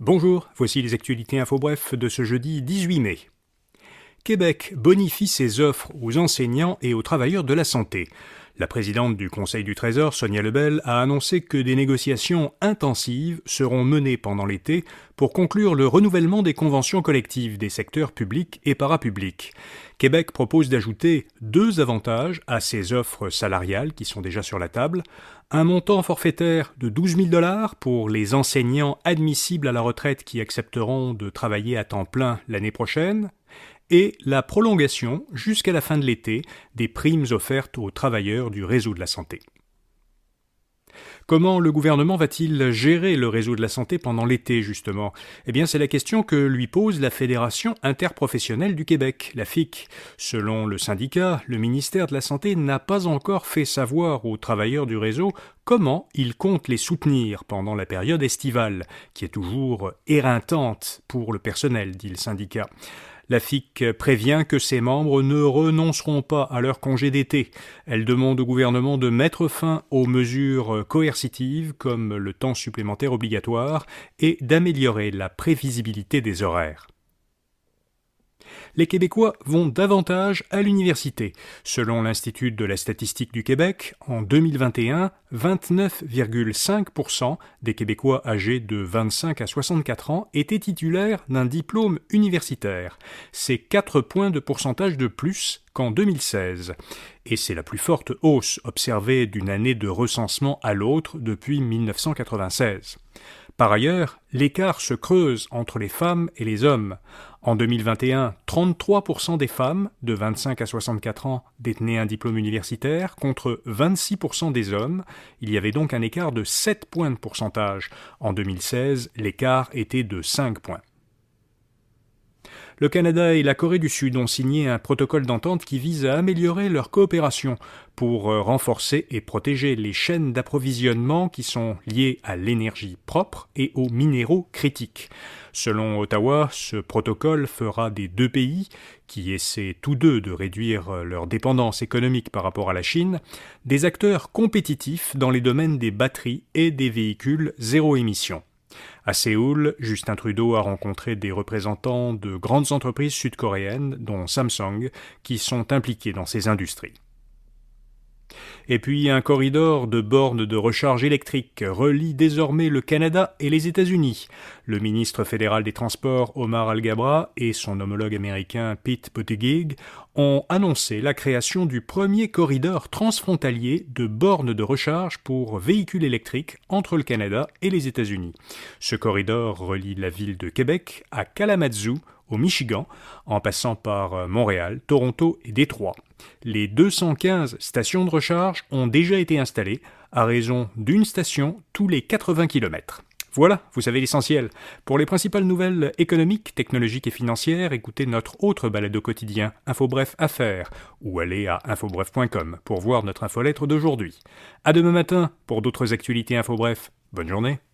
Bonjour, voici les actualités info bref de ce jeudi 18 mai. Québec bonifie ses offres aux enseignants et aux travailleurs de la santé. La présidente du Conseil du Trésor, Sonia Lebel, a annoncé que des négociations intensives seront menées pendant l'été pour conclure le renouvellement des conventions collectives des secteurs publics et parapublics. Québec propose d'ajouter deux avantages à ces offres salariales qui sont déjà sur la table. Un montant forfaitaire de 12 000 dollars pour les enseignants admissibles à la retraite qui accepteront de travailler à temps plein l'année prochaine et la prolongation jusqu'à la fin de l'été des primes offertes aux travailleurs du réseau de la santé. Comment le gouvernement va-t-il gérer le réseau de la santé pendant l'été, justement? Eh bien, c'est la question que lui pose la Fédération interprofessionnelle du Québec, la FIC. Selon le syndicat, le ministère de la Santé n'a pas encore fait savoir aux travailleurs du réseau comment il compte les soutenir pendant la période estivale, qui est toujours éreintante pour le personnel, dit le syndicat. La FIC prévient que ses membres ne renonceront pas à leur congé d'été. Elle demande au gouvernement de mettre fin aux mesures coercitives comme le temps supplémentaire obligatoire et d'améliorer la prévisibilité des horaires les Québécois vont davantage à l'université. Selon l'Institut de la statistique du Québec, en 2021, 29,5% des Québécois âgés de 25 à 64 ans étaient titulaires d'un diplôme universitaire. C'est 4 points de pourcentage de plus qu'en 2016. Et c'est la plus forte hausse observée d'une année de recensement à l'autre depuis 1996. Par ailleurs, l'écart se creuse entre les femmes et les hommes. En 2021, 33% des femmes de 25 à 64 ans détenaient un diplôme universitaire contre 26% des hommes. Il y avait donc un écart de 7 points de pourcentage. En 2016, l'écart était de 5 points. Le Canada et la Corée du Sud ont signé un protocole d'entente qui vise à améliorer leur coopération pour euh, renforcer et protéger les chaînes d'approvisionnement qui sont liées à l'énergie propre et aux minéraux critiques. Selon Ottawa, ce protocole fera des deux pays, qui essaient tous deux de réduire euh, leur dépendance économique par rapport à la Chine, des acteurs compétitifs dans les domaines des batteries et des véhicules zéro émission. À Séoul, Justin Trudeau a rencontré des représentants de grandes entreprises sud-coréennes, dont Samsung, qui sont impliqués dans ces industries. Et puis un corridor de bornes de recharge électrique relie désormais le Canada et les États-Unis. Le ministre fédéral des Transports Omar Al-Gabra et son homologue américain Pete Buttigieg ont annoncé la création du premier corridor transfrontalier de bornes de recharge pour véhicules électriques entre le Canada et les États-Unis. Ce corridor relie la ville de Québec à Kalamazoo au Michigan, en passant par euh, Montréal, Toronto et Détroit. Les 215 stations de recharge ont déjà été installées, à raison d'une station tous les 80 km. Voilà, vous savez l'essentiel. Pour les principales nouvelles économiques, technologiques et financières, écoutez notre autre balado quotidien, InfoBref Affaires, ou allez à infobref.com pour voir notre infolettre d'aujourd'hui. À demain matin pour d'autres actualités InfoBref. Bonne journée.